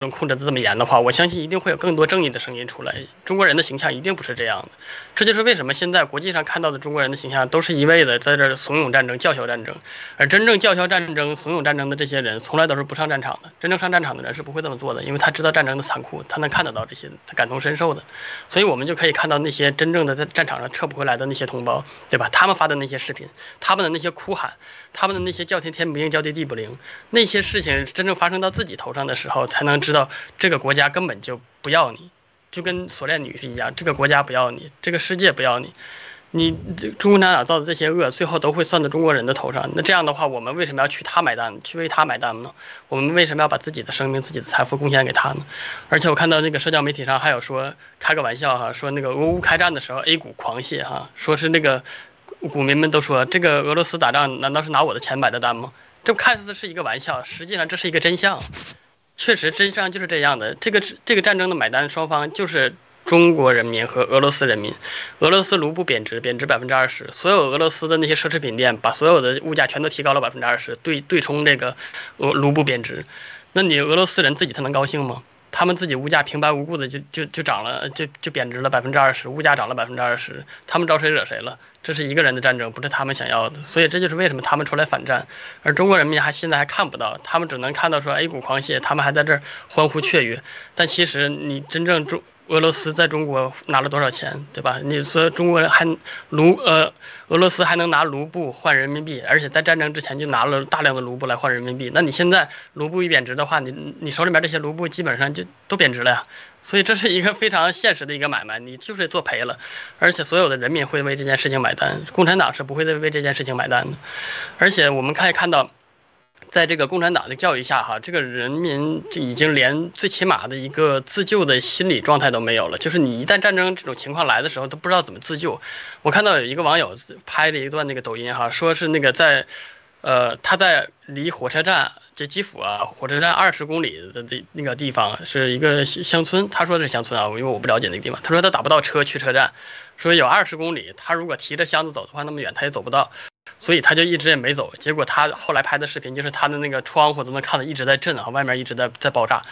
能控制的这么严的话，我相信一定会有更多正义的声音出来。中国人的形象一定不是这样的，这就是为什么现在国际上看到的中国人的形象都是一味的在这怂恿战争、叫嚣战争，而真正叫嚣战争、怂恿战争的这些人，从来都是不上战场的。真正上战场的人是不会这么做的，因为他知道战争的残酷，他能看得到这些，他感同身受的。所以我们就可以看到那些真正的在战场上撤不回来的那些同胞，对吧？他们发的那些视频，他们的那些哭喊，他们的那些叫天天不应，叫地地不灵，那些事情真正发生到自己头上的时候，才能知道这个。国家根本就不要你，就跟锁链女是一样。这个国家不要你，这个世界不要你，你中共党党造的这些恶，最后都会算到中国人的头上。那这样的话，我们为什么要去他买单，去为他买单呢？我们为什么要把自己的生命、自己的财富贡献给他呢？而且我看到那个社交媒体上还有说，开个玩笑哈，说那个俄乌开战的时候，A 股狂泻哈，说是那个股民们都说，这个俄罗斯打仗难道是拿我的钱买的单吗？这看似是一个玩笑，实际上这是一个真相。确实，真相就是这样的。这个这个战争的买单双方就是中国人民和俄罗斯人民。俄罗斯卢布贬值，贬值百分之二十，所有俄罗斯的那些奢侈品店把所有的物价全都提高了百分之二十，对对冲这个俄卢布贬值。那你俄罗斯人自己他能高兴吗？他们自己物价平白无故的就就就涨了，就就贬值了百分之二十，物价涨了百分之二十，他们招谁惹谁了？这是一个人的战争，不是他们想要的，所以这就是为什么他们出来反战，而中国人民还现在还看不到，他们只能看到说 A 股狂泻，他们还在这儿欢呼雀跃，但其实你真正中。俄罗斯在中国拿了多少钱，对吧？你说中国人还卢呃，俄罗斯还能拿卢布换人民币，而且在战争之前就拿了大量的卢布来换人民币。那你现在卢布一贬值的话，你你手里面这些卢布基本上就都贬值了呀。所以这是一个非常现实的一个买卖，你就是做赔了，而且所有的人民会为这件事情买单，共产党是不会再为这件事情买单的。而且我们可以看到。在这个共产党的教育下，哈，这个人民就已经连最起码的一个自救的心理状态都没有了。就是你一旦战争这种情况来的时候，都不知道怎么自救。我看到有一个网友拍了一段那个抖音，哈，说是那个在，呃，他在离火车站，这基辅啊，火车站二十公里的那那个地方是一个乡村。他说是乡村啊，因为我不了解那个地方。他说他打不到车去车站，说有二十公里，他如果提着箱子走的话，那么远他也走不到。所以他就一直也没走，结果他后来拍的视频就是他的那个窗户都能看到一直在震啊，外面一直在在爆炸。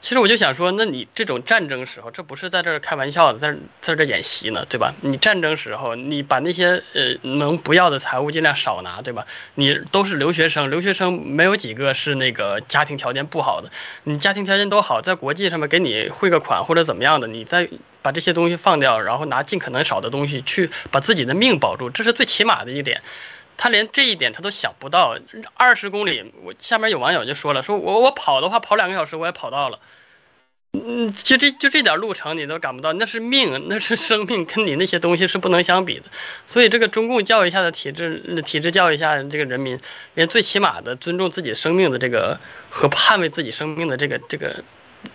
其实我就想说，那你这种战争时候，这不是在这儿开玩笑的，在在这演习呢，对吧？你战争时候，你把那些呃能不要的财物尽量少拿，对吧？你都是留学生，留学生没有几个是那个家庭条件不好的，你家庭条件都好，在国际上面给你汇个款或者怎么样的，你再把这些东西放掉，然后拿尽可能少的东西去把自己的命保住，这是最起码的一点。他连这一点他都想不到，二十公里，我下面有网友就说了，说我我跑的话跑两个小时我也跑到了，嗯，就这就这点路程你都赶不到，那是命，那是生命，跟你那些东西是不能相比的。所以这个中共教育下的体制，体制教育下这个人民，连最起码的尊重自己生命的这个和捍卫自己生命的这个这个。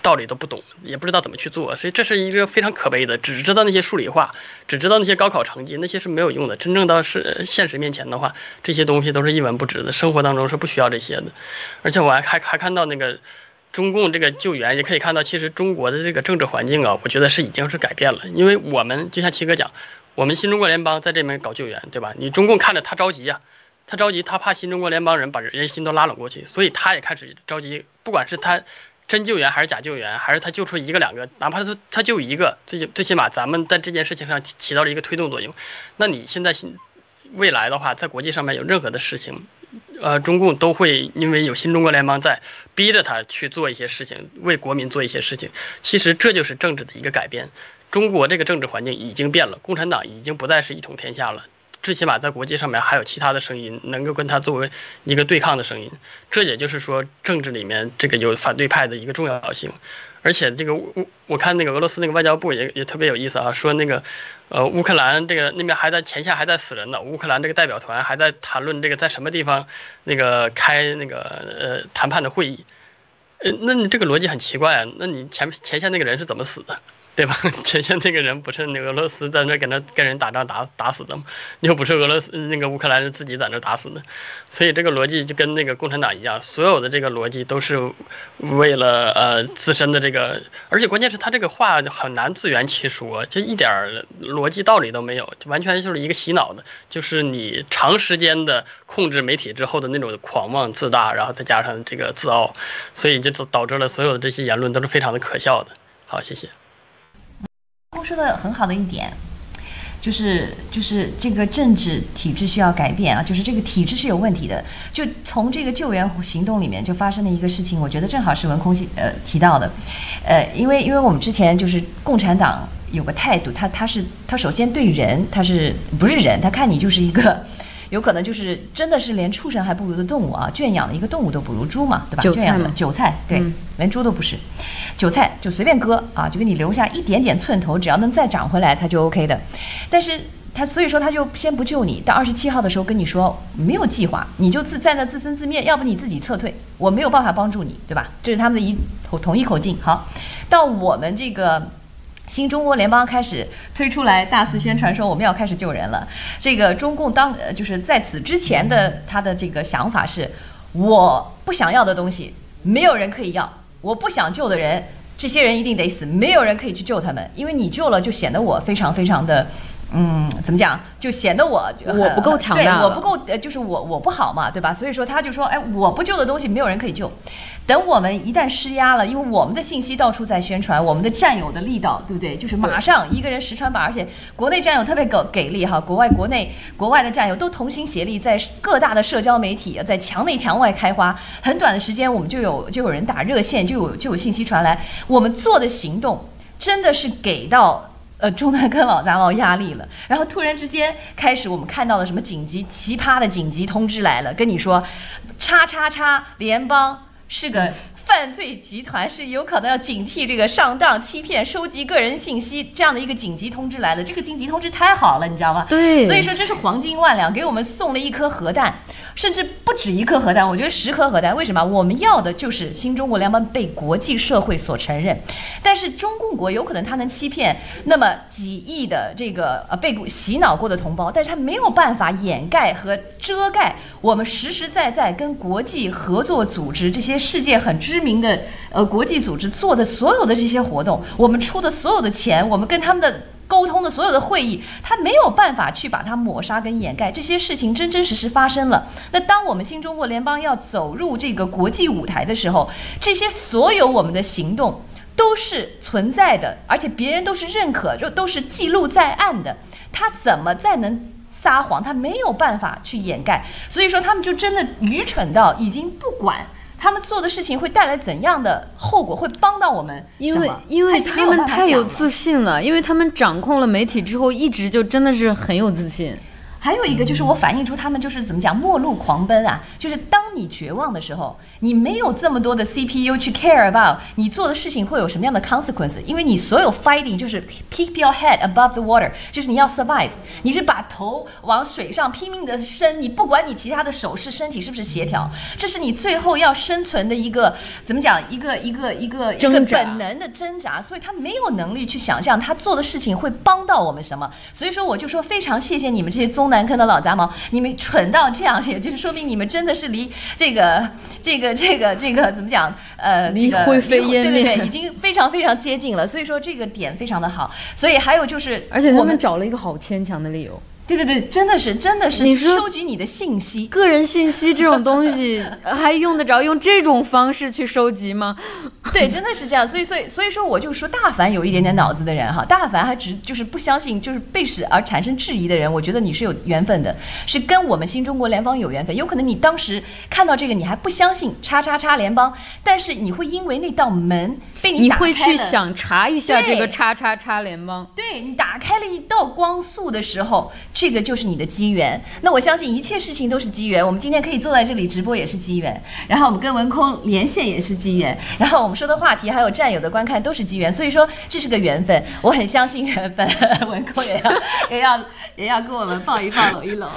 道理都不懂，也不知道怎么去做，所以这是一个非常可悲的。只知道那些数理化，只知道那些高考成绩，那些是没有用的。真正到是现实面前的话，这些东西都是一文不值的。生活当中是不需要这些的。而且我还还还看到那个中共这个救援，也可以看到，其实中国的这个政治环境啊，我觉得是已经是改变了。因为我们就像七哥讲，我们新中国联邦在这边搞救援，对吧？你中共看着他着急呀、他着急，他怕新中国联邦人把人心都拉拢过去，所以他也开始着急，不管是他。真救援还是假救援，还是他救出一个两个，哪怕他他救一个，最最起码咱们在这件事情上起到了一个推动作用。那你现在未来的话，在国际上面有任何的事情，呃，中共都会因为有新中国联邦在，逼着他去做一些事情，为国民做一些事情。其实这就是政治的一个改变。中国这个政治环境已经变了，共产党已经不再是一统天下了。最起码在国际上面还有其他的声音能够跟他作为一个对抗的声音，这也就是说政治里面这个有反对派的一个重要性。而且这个我我看那个俄罗斯那个外交部也也特别有意思啊，说那个呃乌克兰这个那边还在前线还在死人呢，乌克兰这个代表团还在谈论这个在什么地方那个开那个呃谈判的会议，呃那你这个逻辑很奇怪啊，那你前前线那个人是怎么死的？对吧？前线那个人不是那俄罗斯在那跟他跟人打仗打打死的吗？又不是俄罗斯那个乌克兰人自己在那打死的，所以这个逻辑就跟那个共产党一样，所有的这个逻辑都是为了呃自身的这个，而且关键是他这个话很难自圆其说，就一点逻辑道理都没有，就完全就是一个洗脑的，就是你长时间的控制媒体之后的那种狂妄自大，然后再加上这个自傲，所以就导致了所有的这些言论都是非常的可笑的。好，谢谢。说的很好的一点，就是就是这个政治体制需要改变啊，就是这个体制是有问题的。就从这个救援行动里面就发生了一个事情，我觉得正好是文空呃提到的，呃，因为因为我们之前就是共产党有个态度，他他是他首先对人他是不是人，他看你就是一个。有可能就是真的是连畜生还不如的动物啊，圈养的一个动物都不如猪嘛，对吧？圈养的韭菜，对，嗯、连猪都不是，韭菜就随便割啊，就给你留下一点点寸头，只要能再长回来，它就 OK 的。但是他所以说他就先不救你，到二十七号的时候跟你说没有计划，你就自在那自生自灭，要不你自己撤退，我没有办法帮助你，对吧？这是他们的一统统一口径。好，到我们这个。新中国联邦开始推出来大肆宣传说我们要开始救人了。这个中共当呃就是在此之前的他的这个想法是，我不想要的东西没有人可以要，我不想救的人，这些人一定得死，没有人可以去救他们，因为你救了就显得我非常非常的。嗯，怎么讲？就显得我我不够强大，对，我不够，呃，就是我我不好嘛，对吧？所以说他就说，哎，我不救的东西没有人可以救。等我们一旦施压了，因为我们的信息到处在宣传，我们的战友的力道，对不对？就是马上一个人十传百，而且国内战友特别给给力哈，国外国内国外的战友都同心协力，在各大的社交媒体，在墙内墙外开花，很短的时间我们就有就有人打热线，就有就有信息传来，我们做的行动真的是给到。呃，中南跟老杂毛压力了，然后突然之间开始，我们看到了什么紧急奇葩的紧急通知来了，跟你说，叉叉叉联邦是个犯罪集团，是有可能要警惕这个上当欺骗、收集个人信息这样的一个紧急通知来了。这个紧急通知太好了，你知道吗？对，所以说这是黄金万两，给我们送了一颗核弹。甚至不止一颗核弹，我觉得十颗核弹。为什么？我们要的就是新中国联邦被国际社会所承认。但是中共国有可能他能欺骗那么几亿的这个呃被洗脑过的同胞，但是他没有办法掩盖和遮盖我们实实在在跟国际合作组织这些世界很知知名的呃国际组织做的所有的这些活动，我们出的所有的钱，我们跟他们的。沟通的所有的会议，他没有办法去把它抹杀跟掩盖，这些事情真真实实发生了。那当我们新中国联邦要走入这个国际舞台的时候，这些所有我们的行动都是存在的，而且别人都是认可，就都是记录在案的。他怎么再能撒谎？他没有办法去掩盖。所以说，他们就真的愚蠢到已经不管。他们做的事情会带来怎样的后果？会帮到我们？因为因为他们太有自信了，因为他们掌控了媒体之后，一直就真的是很有自信。还有一个就是我反映出他们就是怎么讲末路狂奔啊，就是当你绝望的时候，你没有这么多的 CPU 去 care about 你做的事情会有什么样的 consequence，因为你所有 fighting 就是 keep your head above the water，就是你要 survive，你是把头往水上拼命的伸，你不管你其他的手势身体是不是协调，这是你最后要生存的一个怎么讲一个一个一个一个本能的挣扎，所以他没有能力去想象他做的事情会帮到我们什么，所以说我就说非常谢谢你们这些宗南。南坑的老杂毛，你们蠢到这样，也就是说明你们真的是离这个、这个、这个、这个怎么讲？呃，离灰飞烟灭，对对对，已经非常非常接近了。所以说这个点非常的好。所以还有就是，而且他们找了一个好牵强的理由。对对对，真的是真的是，你收集你的信息，个人信息这种东西 还用得着用这种方式去收集吗？对，真的是这样。所以所以所以说，我就说大凡有一点点脑子的人哈，大凡还只就是不相信，就是被使而产生质疑的人，我觉得你是有缘分的，是跟我们新中国联邦有缘分。有可能你当时看到这个，你还不相信叉叉叉联邦，但是你会因为那道门被你打开了，你会去想查一下这个叉叉叉联邦，对，对你打开了一道光速的时候。这个就是你的机缘，那我相信一切事情都是机缘。我们今天可以坐在这里直播也是机缘，然后我们跟文空连线也是机缘，然后我们说的话题还有战友的观看都是机缘，所以说这是个缘分，我很相信缘分。文空也要也要也要跟我们抱一抱搂一搂，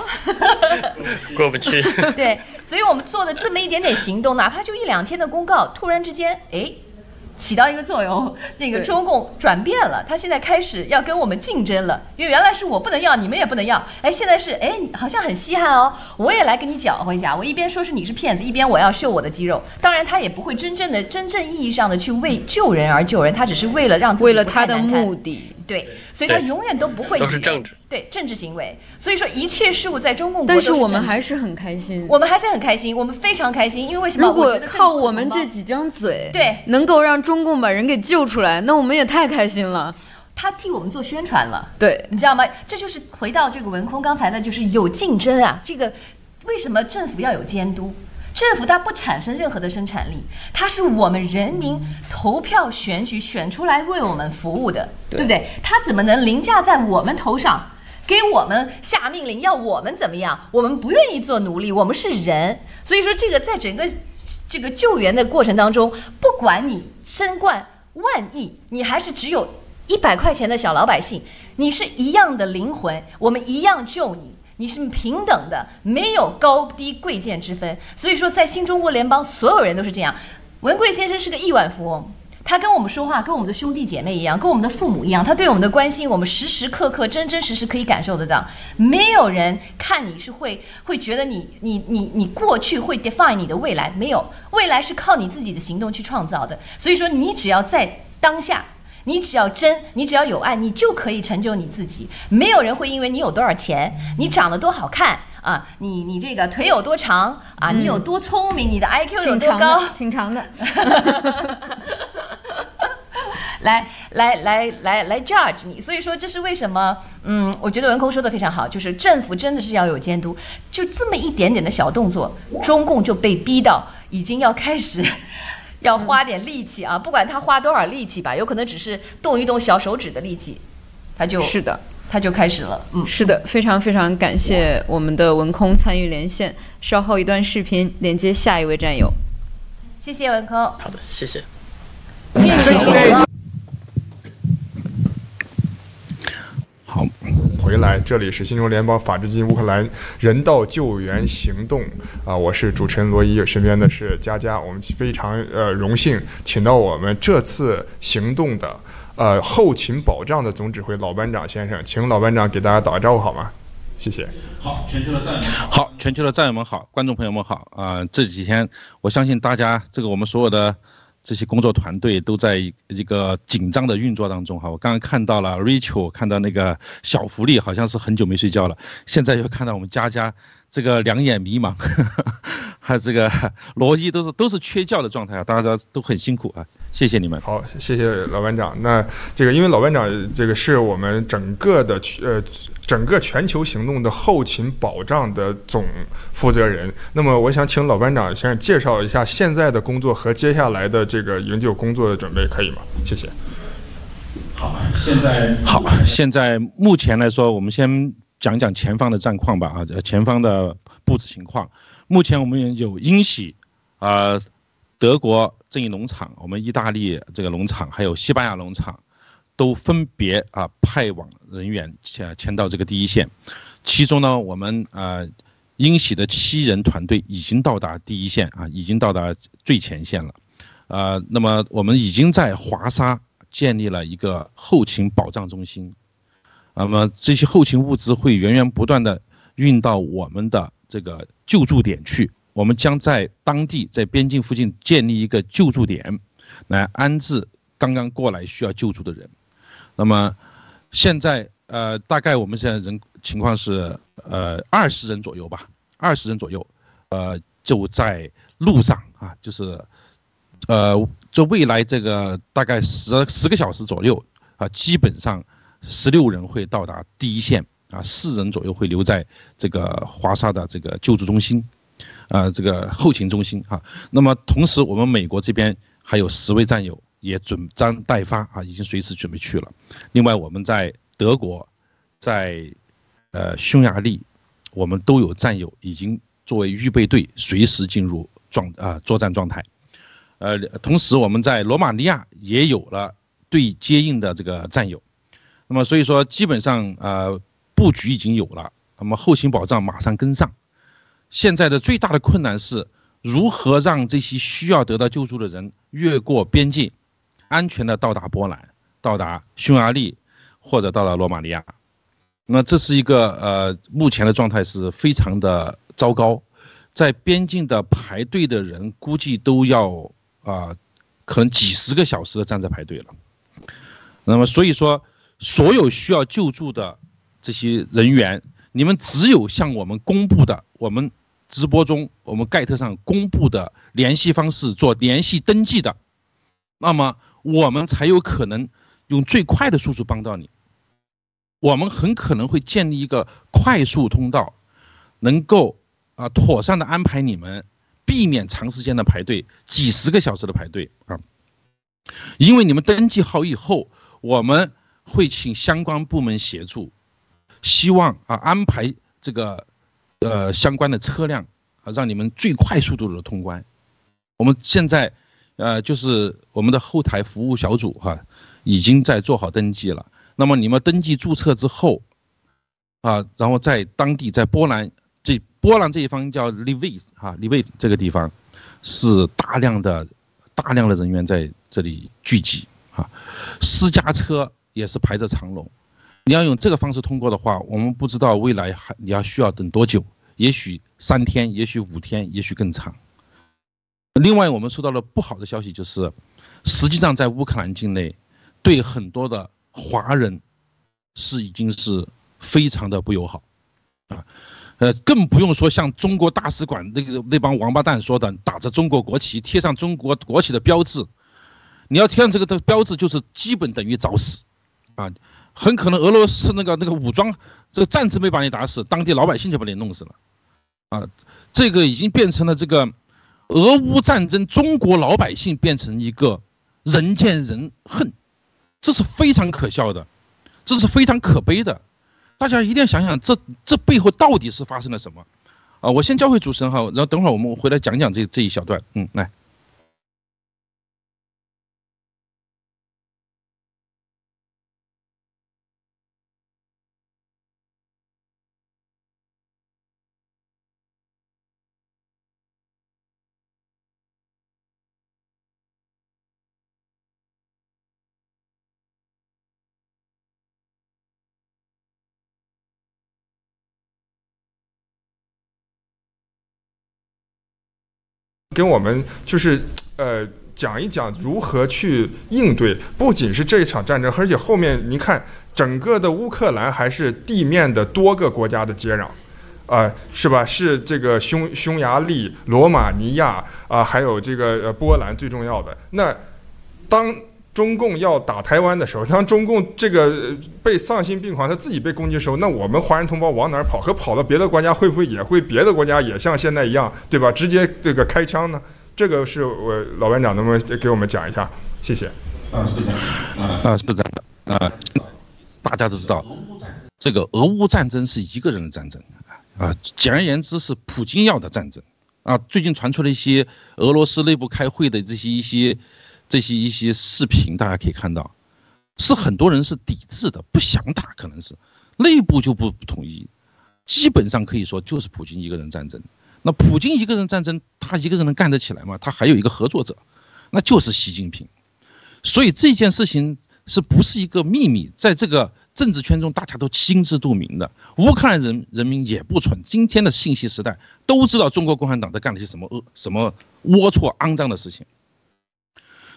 过不去。对，所以我们做的这么一点点行动，哪怕就一两天的公告，突然之间，哎。起到一个作用，那个中共转变了，他现在开始要跟我们竞争了，因为原来是我不能要，你们也不能要，哎，现在是哎，好像很稀罕哦，我也来跟你搅和一下，我一边说是你是骗子，一边我要秀我的肌肉。当然，他也不会真正的、真正意义上的去为救人而救人，他只是为了让自己为了他的目的。对，所以他永远都不会都是政治，对政治行为。所以说一切事物在中共国，但是我们还是很开心，我们还是很开心，我们非常开心，因为为什么？如果靠我们这几张嘴，对，能够让中共把人给救出来，那我们也太开心了。他替我们做宣传了，对，你知道吗？这就是回到这个文空刚才的，就是有竞争啊。这个为什么政府要有监督？政府它不产生任何的生产力，它是我们人民投票选举选出来为我们服务的，对，对不对？它怎么能凌驾在我们头上，给我们下命令，要我们怎么样？我们不愿意做奴隶，我们是人。所以说，这个在整个这个救援的过程当中，不管你身冠万亿，你还是只有一百块钱的小老百姓，你是一样的灵魂，我们一样救你。你是平等的，没有高低贵贱之分。所以说，在新中国联邦，所有人都是这样。文贵先生是个亿万富翁，他跟我们说话，跟我们的兄弟姐妹一样，跟我们的父母一样。他对我们的关心，我们时时刻刻、真真实实可以感受得到。没有人看你是会会觉得你你你你过去会 define 你的未来，没有，未来是靠你自己的行动去创造的。所以说，你只要在当下。你只要真，你只要有爱，你就可以成就你自己。没有人会因为你有多少钱，你长得多好看啊，你你这个腿有多长啊，你有多聪明，你的 IQ 有多高，挺长的，来来来来来 judge 你。所以说，这是为什么？嗯，我觉得文空说的非常好，就是政府真的是要有监督。就这么一点点的小动作，中共就被逼到已经要开始。要花点力气啊！不管他花多少力气吧，有可能只是动一动小手指的力气，他就是的，他就开始了。嗯，是的，非常非常感谢我们的文空参与连线。稍后一段视频连接下一位战友。谢谢文空。好的，谢谢。回来，这里是新中联邦法治基金乌克兰人道救援行动啊，我是主持人罗伊，身边的是佳佳，我们非常呃荣幸请到我们这次行动的呃后勤保障的总指挥老班长先生，请老班长给大家打个招呼好吗？谢谢。好，全球的战友们好，全球的战友们好，观众朋友们好啊、呃！这几天我相信大家这个我们所有的。这些工作团队都在一个紧张的运作当中哈，我刚刚看到了 Rachel，看到那个小福利好像是很久没睡觉了，现在又看到我们佳佳这个两眼迷茫，呵 呵还有这个罗伊都是都是缺觉的状态啊，大家都很辛苦啊。谢谢你们。好，谢谢老班长。那这个，因为老班长这个是我们整个的呃整个全球行动的后勤保障的总负责人。那么，我想请老班长先生介绍一下现在的工作和接下来的这个营救工作的准备，可以吗？谢谢。好，现在好，现在目前来说，我们先讲讲前方的战况吧。啊，前方的布置情况。目前我们有英喜啊、呃，德国。正义农场，我们意大利这个农场，还有西班牙农场，都分别啊派往人员迁迁到这个第一线。其中呢，我们呃英喜的七人团队已经到达第一线啊，已经到达最前线了。呃，那么我们已经在华沙建立了一个后勤保障中心。那么这些后勤物资会源源不断地运到我们的这个救助点去。我们将在当地，在边境附近建立一个救助点，来安置刚刚过来需要救助的人。那么，现在呃，大概我们现在人情况是呃二十人左右吧，二十人左右，呃，就在路上啊，就是呃，这未来这个大概十十个小时左右啊，基本上十六人会到达第一线啊，四人左右会留在这个华沙的这个救助中心。呃，这个后勤中心哈，那么同时我们美国这边还有十位战友也准将待发啊，已经随时准备去了。另外我们在德国，在呃匈牙利，我们都有战友已经作为预备队，随时进入状啊作战状态。呃，同时我们在罗马尼亚也有了对接应的这个战友。那么所以说基本上呃布局已经有了，那么后勤保障马上跟上。现在的最大的困难是如何让这些需要得到救助的人越过边境，安全的到达波兰、到达匈牙利或者到达罗马尼亚。那这是一个呃，目前的状态是非常的糟糕，在边境的排队的人估计都要啊、可能几十个小时的站在排队了。那么所以说，所有需要救助的这些人员，你们只有向我们公布的，我们直播中我们盖特上公布的联系方式做联系登记的，那么我们才有可能用最快的速度帮到你。我们很可能会建立一个快速通道，能够啊妥善的安排你们，避免长时间的排队，几十个小时的排队啊。因为你们登记好以后，我们会请相关部门协助，希望啊安排这个呃相关的车辆啊，让你们最快速度的通关。我们现在呃就是我们的后台服务小组哈、已经在做好登记了。那么你们登记注册之后，啊，然后在当地，在波兰这波兰这一方叫利维哈利维这个地方，是大量的大量的人员在这里聚集啊，私家车也是排着长龙。你要用这个方式通过的话，我们不知道未来还你要需要等多久，也许三天，也许五天，也许更长。另外，我们收到了不好的消息，就是实际上在乌克兰境内，对很多的。华人是已经是非常的不友好，啊，呃，更不用说像中国大使馆那个那帮王八蛋说的，打着中国国旗，贴上中国国旗的标志，你要贴上这个的标志，就是基本等于找死，啊，很可能俄罗斯那个那个武装这个战争没把你打死，当地老百姓就把你弄死了，啊，这个已经变成了这个俄乌战争，中国老百姓变成一个人见人恨。这是非常可笑的，这是非常可悲的，大家一定要想想这这背后到底是发生了什么，啊，我先交回主持人哈，然后等会儿我们回来讲讲这这一小段，嗯，来。跟我们就是呃讲一讲如何去应对，不仅是这一场战争，而且后面你看整个的乌克兰还是地面的多个国家的接壤，啊、呃，是吧？是这个匈匈牙利、罗马尼亚啊、呃，还有这个波兰最重要的。那当中共要打台湾的时候，当中共这个被丧心病狂，他自己被攻击的时候，那我们华人同胞往哪儿跑？和跑到别的国家，会不会也会别的国家也像现在一样，对吧？直接这个开枪呢？这个是我老班长能不能给我们讲一下？谢谢。啊，是这样。啊，是这样。的。啊，大家都知道，这个俄乌战争是一个人的战争啊。简而言之，是普京要的战争啊。最近传出了一些俄罗斯内部开会的这些一些。这些一些视频大家可以看到，是很多人是抵制的，不想打，可能是内部就不不同意，基本上可以说就是普京一个人战争。那普京一个人战争，他一个人能干得起来吗？他还有一个合作者，那就是习近平。所以这件事情是不是一个秘密，在这个政治圈中大家都心知肚明的，乌克兰人人民也不蠢。今天的信息时代都知道中国共产党在干了些什么恶、什么龌龊、肮脏的事情。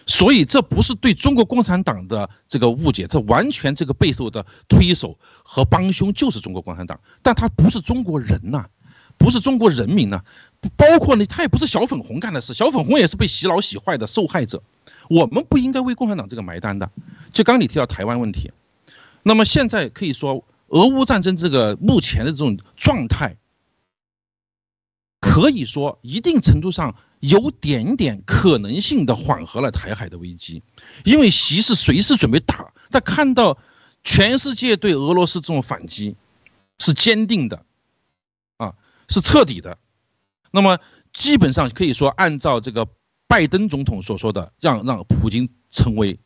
所以这不是对中国共产党的这个误解，这完全这个背后的推手和帮凶就是中国共产党，但他不是中国人呐、不是中国人民呐、啊，包括呢，他也不是小粉红干的事，小粉红也是被洗脑洗坏的受害者，我们不应该为共产党这个埋单的。就刚你提到台湾问题，那么现在可以说俄乌战争这个目前的这种状态，可以说一定程度上。有点点可能性的缓和了台海的危机，因为习是随时准备打，他看到全世界对俄罗斯这种反击是坚定的，啊，是彻底的，那么基本上可以说，按照这个拜登总统所说的，让让普京成为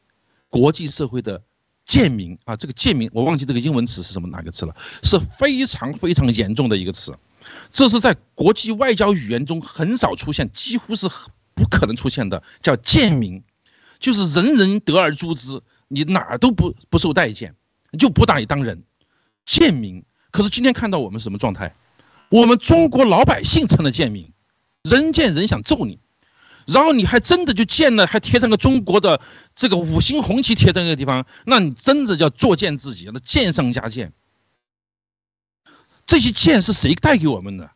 国际社会的贱民啊，这个贱民我忘记这个英文词是什么哪个词了，是非常非常严重的一个词。这是在国际外交语言中很少出现，几乎是不可能出现的，叫贱民。就是人人得而诛之，你哪儿都不不受待见，就不把你当人，贱民。可是今天看到我们什么状态？我们中国老百姓成了贱民，人见人想揍你，然后你还真的就贱了，还贴上个中国的这个五星红旗贴在那个地方，那你真的叫作贱自己，那贱上加贱。这些剑是谁带给我们的？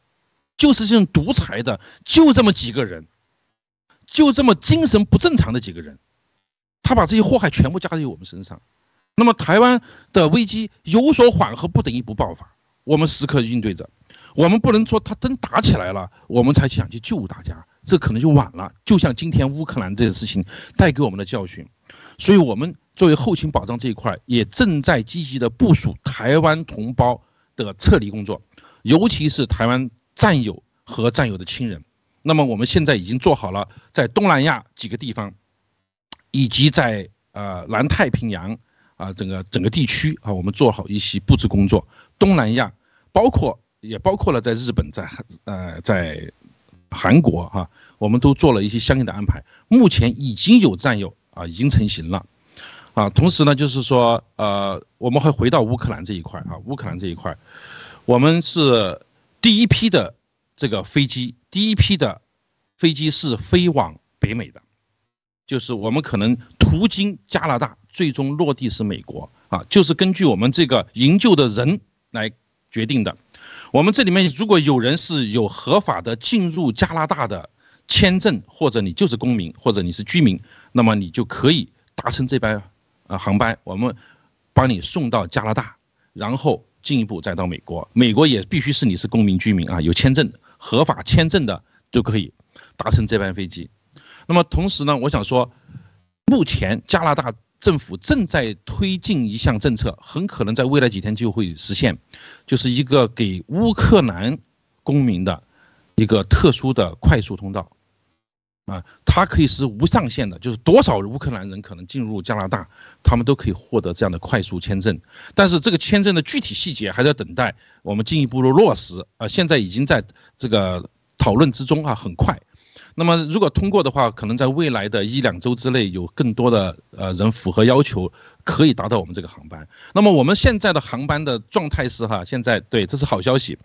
就是这种独裁的，就这么几个人，就这么精神不正常的几个人，他把这些祸害全部加在我们身上。那么台湾的危机有所缓和，不等于不爆发，我们时刻应对着。我们不能说他真打起来了，我们才想去救大家，这可能就晚了。就像今天乌克兰这件事情带给我们的教训，所以我们作为后勤保障这一块，也正在积极的部署台湾同胞的撤离工作，尤其是台湾战友和战友的亲人。那么我们现在已经做好了在东南亚几个地方，以及在呃南太平洋啊整个整个地区啊，我们做好一些布置工作。东南亚包括也包括了在日本，在呃在韩国哈、啊，我们都做了一些相应的安排。目前已经有战友啊已经成型了。啊，同时呢，就是说，呃，我们会回到乌克兰这一块啊，乌克兰这一块，我们是第一批的这个飞机，第一批的飞机是飞往北美的，就是我们可能途经加拿大，最终落地是美国啊，就是根据我们这个营救的人来决定的。我们这里面如果有人是有合法的进入加拿大的签证，或者你就是公民，或者你是居民，那么你就可以搭乘这班。啊，航班我们帮你送到加拿大，然后进一步再到美国。美国也必须是你是公民居民啊，有签证、合法签证的就可以搭乘这班飞机。那么同时呢，我想说，目前加拿大政府正在推进一项政策，很可能在未来几天就会实现，就是一个给乌克兰公民的一个特殊的快速通道。啊，它可以是无上限的，就是多少乌克兰人可能进入加拿大，他们都可以获得这样的快速签证。但是这个签证的具体细节还在等待我们进一步的落实啊，现在已经在这个讨论之中啊，很快。那么如果通过的话，可能在未来的一两周之内，有更多的呃人符合要求，可以达到我们这个航班。那么我们现在的航班的状态是哈，现在对，这是好消息。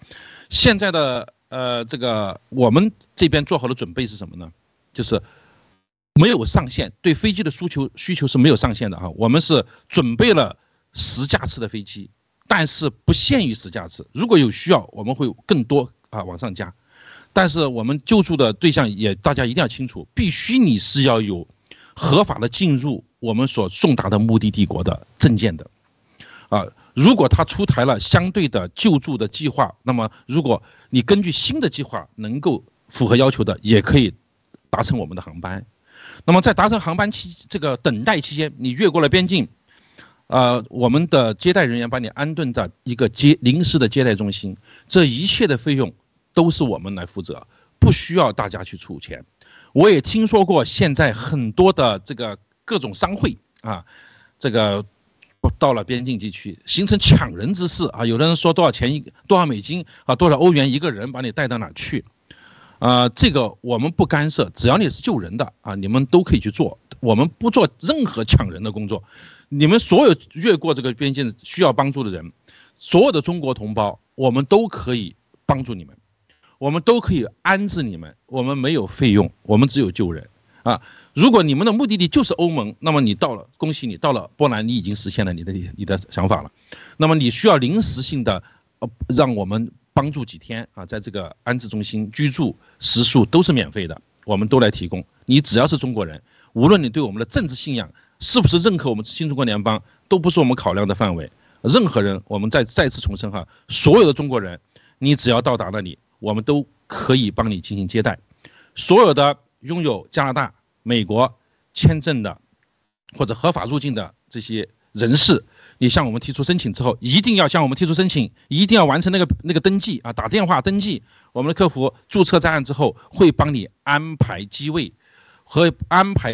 现在的呃这个我们这边做好的准备是什么呢？就是没有上限，对飞机的需求需求是没有上限的哈。我们是准备了十架次的飞机，但是不限于十架次，如果有需要，我们会更多啊往上加。但是我们救助的对象也大家一定要清楚，必须你是要有合法的进入我们所送达的目的地国的证件的啊。如果他出台了相对的救助的计划，那么如果你根据新的计划能够符合要求的，也可以。达成我们的航班，那么在达成航班期这个等待期间，你越过了边境，呃，我们的接待人员把你安顿在一个接临时的接待中心，这一切的费用都是我们来负责，不需要大家去出钱。我也听说过现在很多的这个各种商会啊，这个到了边境地区形成抢人之势啊，有的人说多少钱一多少美金啊，多少欧元一个人把你带到哪去？啊、这个我们不干涉，只要你是救人的啊，你们都可以去做。我们不做任何抢人的工作。你们所有越过这个边境需要帮助的人，所有的中国同胞，我们都可以帮助你们，我们都可以安置你们。我们没有费用，我们只有救人啊。如果你们的目的地就是欧盟，那么你到了，恭喜你到了波兰，你已经实现了你的你的想法了。那么你需要临时性的，呃，让我们。帮助几天啊，在这个安置中心居住，食宿都是免费的，我们都来提供。你只要是中国人，无论你对我们的政治信仰是不是认可我们新中国联邦，都不是我们考量的范围。任何人，我们再再次重申哈，所有的中国人，你只要到达那里，我们都可以帮你进行接待。所有的拥有加拿大、美国签证的或者合法入境的这些人士。你向我们提出申请之后，一定要向我们提出申请，一定要完成那个那个登记啊，打电话登记。我们的客服注册在案之后，会帮你安排机位和安排。